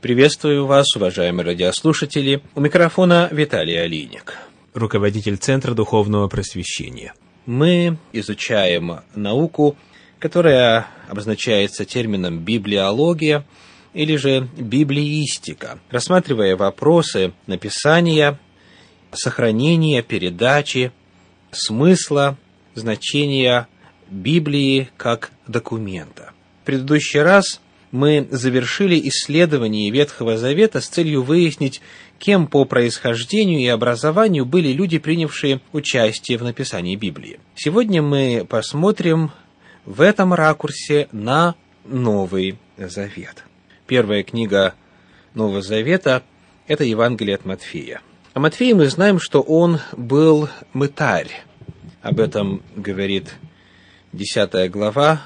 Приветствую вас, уважаемые радиослушатели. У микрофона Виталий Алиник, руководитель Центра Духовного Просвещения. Мы изучаем науку, которая обозначается термином библиология или же библиистика, рассматривая вопросы написания, сохранения, передачи, смысла, значения Библии как документа. В предыдущий раз мы завершили исследование Ветхого Завета с целью выяснить, кем по происхождению и образованию были люди, принявшие участие в написании Библии. Сегодня мы посмотрим в этом ракурсе на Новый Завет. Первая книга Нового Завета – это Евангелие от Матфея. О Матфее мы знаем, что он был мытарь. Об этом говорит 10 глава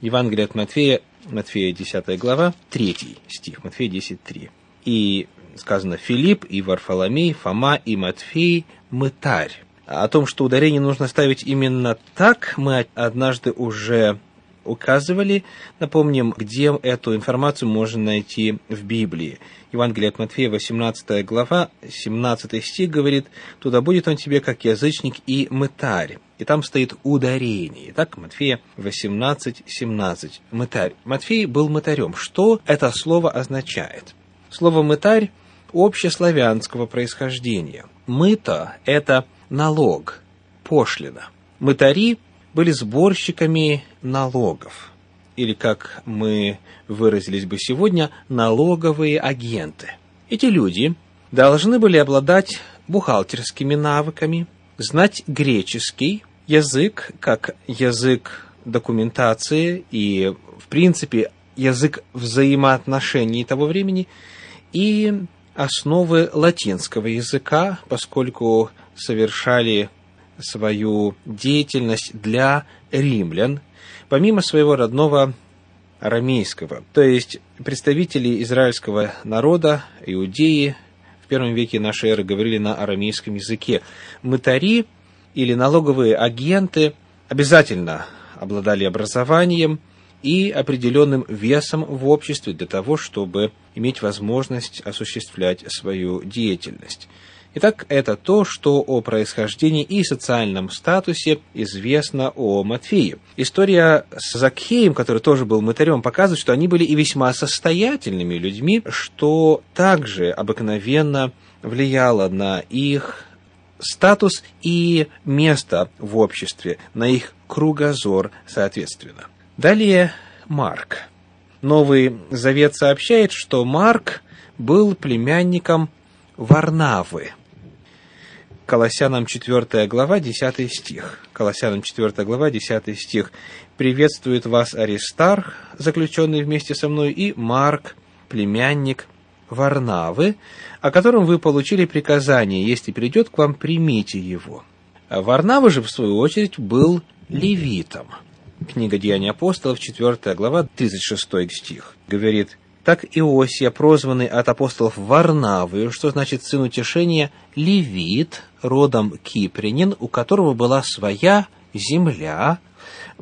Евангелия от Матфея, Матфея 10 глава, 3 стих, Матфея 10, 3. И сказано Филипп и Варфоломей, Фома и Матфей, мытарь. О том, что ударение нужно ставить именно так, мы однажды уже указывали. Напомним, где эту информацию можно найти в Библии. Евангелие от Матфея, 18 глава, 17 стих говорит, «Туда будет он тебе, как язычник и мытарь». И там стоит ударение. Итак, Матфея 18, 17. Мытарь. Матфей был мытарем. Что это слово означает? Слово «мытарь» общеславянского происхождения. «Мыто» — это налог, пошлина. Мытари были сборщиками налогов, или, как мы выразились бы сегодня, налоговые агенты. Эти люди должны были обладать бухгалтерскими навыками, знать греческий язык как язык документации и, в принципе, язык взаимоотношений того времени, и основы латинского языка, поскольку совершали свою деятельность для римлян, помимо своего родного арамейского. То есть представители израильского народа, иудеи, в первом веке нашей эры говорили на арамейском языке. Мытари или налоговые агенты обязательно обладали образованием и определенным весом в обществе для того, чтобы иметь возможность осуществлять свою деятельность. Итак, это то, что о происхождении и социальном статусе известно о Матфее. История с Закхеем, который тоже был мытарем, показывает, что они были и весьма состоятельными людьми, что также обыкновенно влияло на их статус и место в обществе, на их кругозор соответственно. Далее Марк. Новый Завет сообщает, что Марк был племянником Варнавы – Колоссянам 4 глава, 10 стих. Колоссянам 4 глава, 10 стих. «Приветствует вас Аристарх, заключенный вместе со мной, и Марк, племянник Варнавы, о котором вы получили приказание, если придет к вам, примите его». А Варнава же, в свою очередь, был левитом. Книга Деяний апостолов, 4 глава, 36 стих. Говорит, так Иосия, прозванный от апостолов Варнавы, что значит сын утешения, левит, родом кипрянин, у которого была своя земля,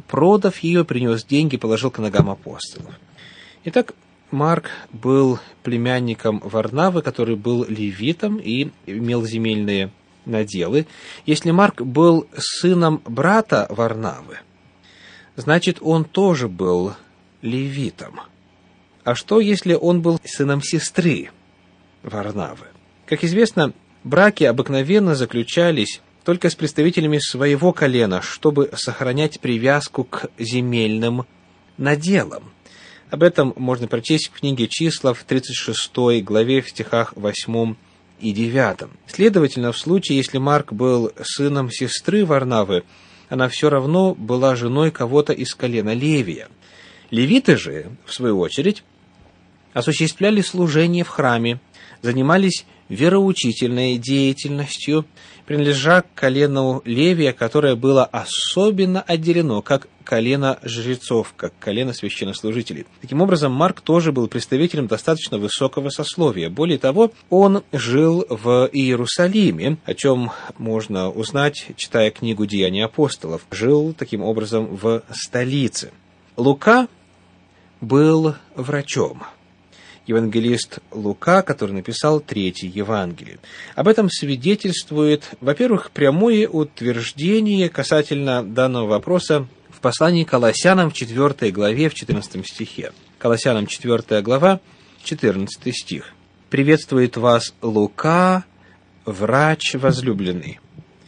продав ее, принес деньги, положил к ногам апостолов. Итак, Марк был племянником Варнавы, который был левитом и имел земельные наделы. Если Марк был сыном брата Варнавы, значит, он тоже был левитом – а что, если он был сыном сестры Варнавы? Как известно, браки обыкновенно заключались только с представителями своего колена, чтобы сохранять привязку к земельным наделам. Об этом можно прочесть в книге «Числа» в 36 главе в стихах 8 и 9. Следовательно, в случае, если Марк был сыном сестры Варнавы, она все равно была женой кого-то из колена Левия. Левиты же, в свою очередь, осуществляли служение в храме, занимались вероучительной деятельностью, принадлежа к колену Левия, которое было особенно отделено, как колено жрецов, как колено священнослужителей. Таким образом, Марк тоже был представителем достаточно высокого сословия. Более того, он жил в Иерусалиме, о чем можно узнать, читая книгу «Деяния апостолов». Жил таким образом в столице. Лука был врачом – евангелист Лука, который написал третий Евангелие. Об этом свидетельствует, во-первых, прямое утверждение касательно данного вопроса в послании Колоссянам в 4 главе, в 14 стихе. Колоссянам 4 глава, 14 стих. «Приветствует вас Лука, врач возлюбленный».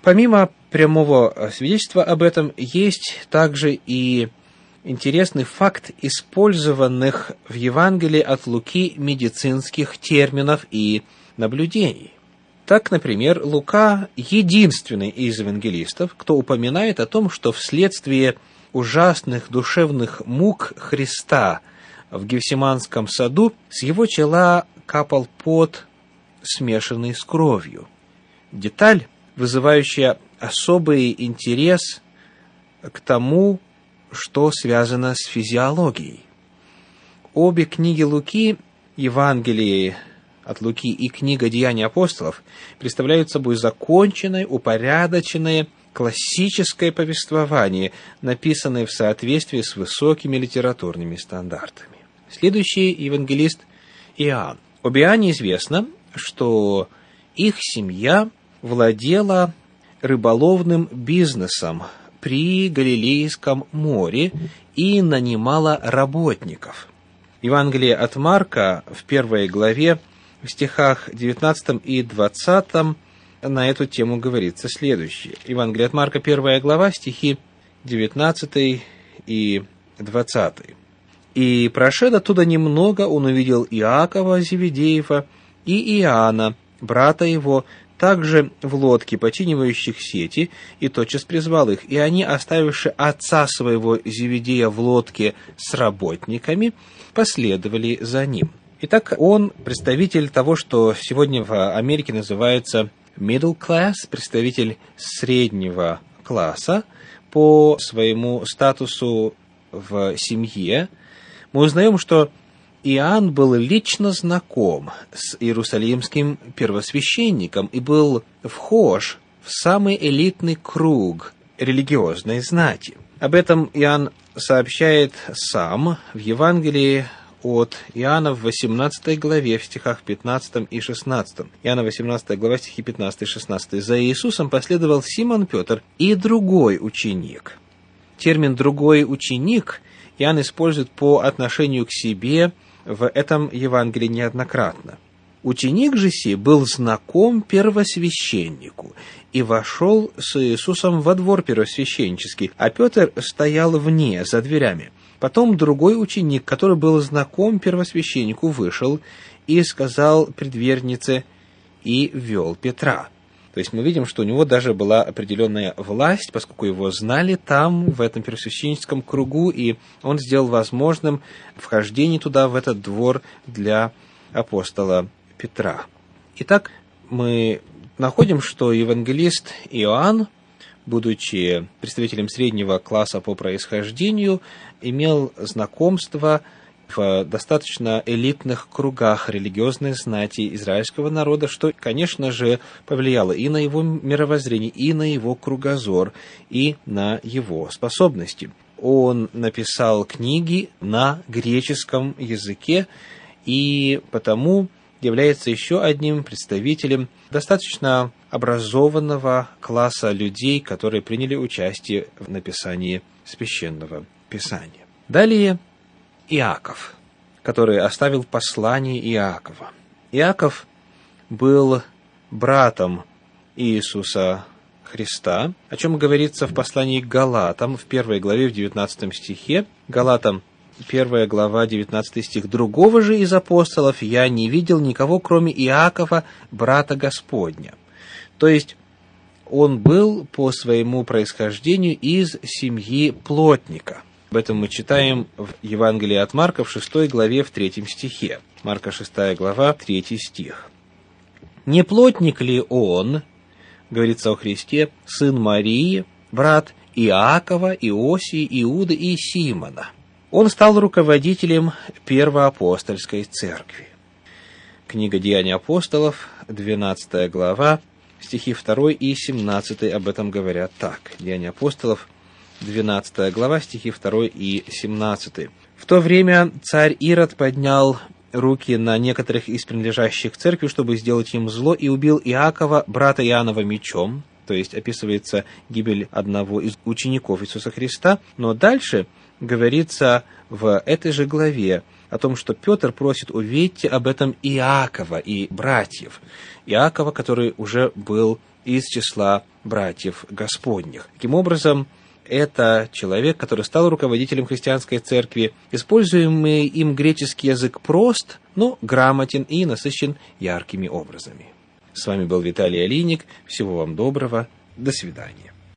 Помимо прямого свидетельства об этом, есть также и интересный факт использованных в Евангелии от Луки медицинских терминов и наблюдений. Так, например, Лука единственный из евангелистов, кто упоминает о том, что вследствие ужасных душевных мук Христа в Гефсиманском саду с его чела капал пот, смешанный с кровью. Деталь, вызывающая особый интерес к тому, что связано с физиологией. Обе книги Луки, Евангелие от Луки и книга Деяний апостолов, представляют собой законченное, упорядоченное, классическое повествование, написанное в соответствии с высокими литературными стандартами. Следующий евангелист Иоанн. Об Иоанне известно, что их семья владела рыболовным бизнесом при Галилейском море и нанимала работников. Евангелие от Марка в первой главе, в стихах 19 и 20 на эту тему говорится следующее. Евангелие от Марка, первая глава, стихи 19 и 20. «И прошед оттуда немного, он увидел Иакова Зеведеева и Иоанна, брата его, также в лодке, починивающих сети, и тотчас призвал их. И они, оставивши отца своего Зеведея в лодке с работниками, последовали за ним. Итак, он представитель того, что сегодня в Америке называется middle class, представитель среднего класса по своему статусу в семье. Мы узнаем, что Иоанн был лично знаком с иерусалимским первосвященником и был вхож в самый элитный круг религиозной знати. Об этом Иоанн сообщает сам в Евангелии от Иоанна в 18 главе, в стихах 15 и 16. Иоанна 18 глава, стихи 15 и 16. «За Иисусом последовал Симон Петр и другой ученик». Термин «другой ученик» Иоанн использует по отношению к себе – в этом Евангелии неоднократно. Ученик же си был знаком первосвященнику и вошел с Иисусом во двор первосвященнический, а Петр стоял вне, за дверями. Потом другой ученик, который был знаком первосвященнику, вышел и сказал предвернице и вел Петра. То есть мы видим, что у него даже была определенная власть, поскольку его знали там, в этом первосвященническом кругу, и он сделал возможным вхождение туда, в этот двор для апостола Петра. Итак, мы находим, что евангелист Иоанн, будучи представителем среднего класса по происхождению, имел знакомство в достаточно элитных кругах религиозной знати израильского народа, что, конечно же, повлияло и на его мировоззрение, и на его кругозор, и на его способности. Он написал книги на греческом языке, и потому является еще одним представителем достаточно образованного класса людей, которые приняли участие в написании священного писания. Далее Иаков, который оставил послание Иакова. Иаков был братом Иисуса Христа, о чем говорится в послании к Галатам в первой главе в 19 стихе. Галатам первая глава, 19 стих. «Другого же из апостолов я не видел никого, кроме Иакова, брата Господня». То есть, он был по своему происхождению из семьи плотника. Об этом мы читаем в Евангелии от Марка в 6 главе в 3 стихе. Марка 6 глава, 3 стих. «Не плотник ли он, — говорится о Христе, — сын Марии, брат Иакова, Иосии, Иуды и Симона? Он стал руководителем первоапостольской церкви». Книга Деяний апостолов, 12 глава, стихи 2 и 17 об этом говорят так. Деяния апостолов, 12 глава, стихи 2 и 17. «В то время царь Ирод поднял руки на некоторых из принадлежащих церкви, чтобы сделать им зло, и убил Иакова, брата Иоаннова, мечом, то есть описывается гибель одного из учеников Иисуса Христа, но дальше говорится в этой же главе о том, что Петр просит увидеть об этом Иакова и братьев. Иакова, который уже был из числа братьев Господних. Таким образом, это человек, который стал руководителем христианской церкви. Используемый им греческий язык прост, но грамотен и насыщен яркими образами. С вами был Виталий Алиник. Всего вам доброго. До свидания.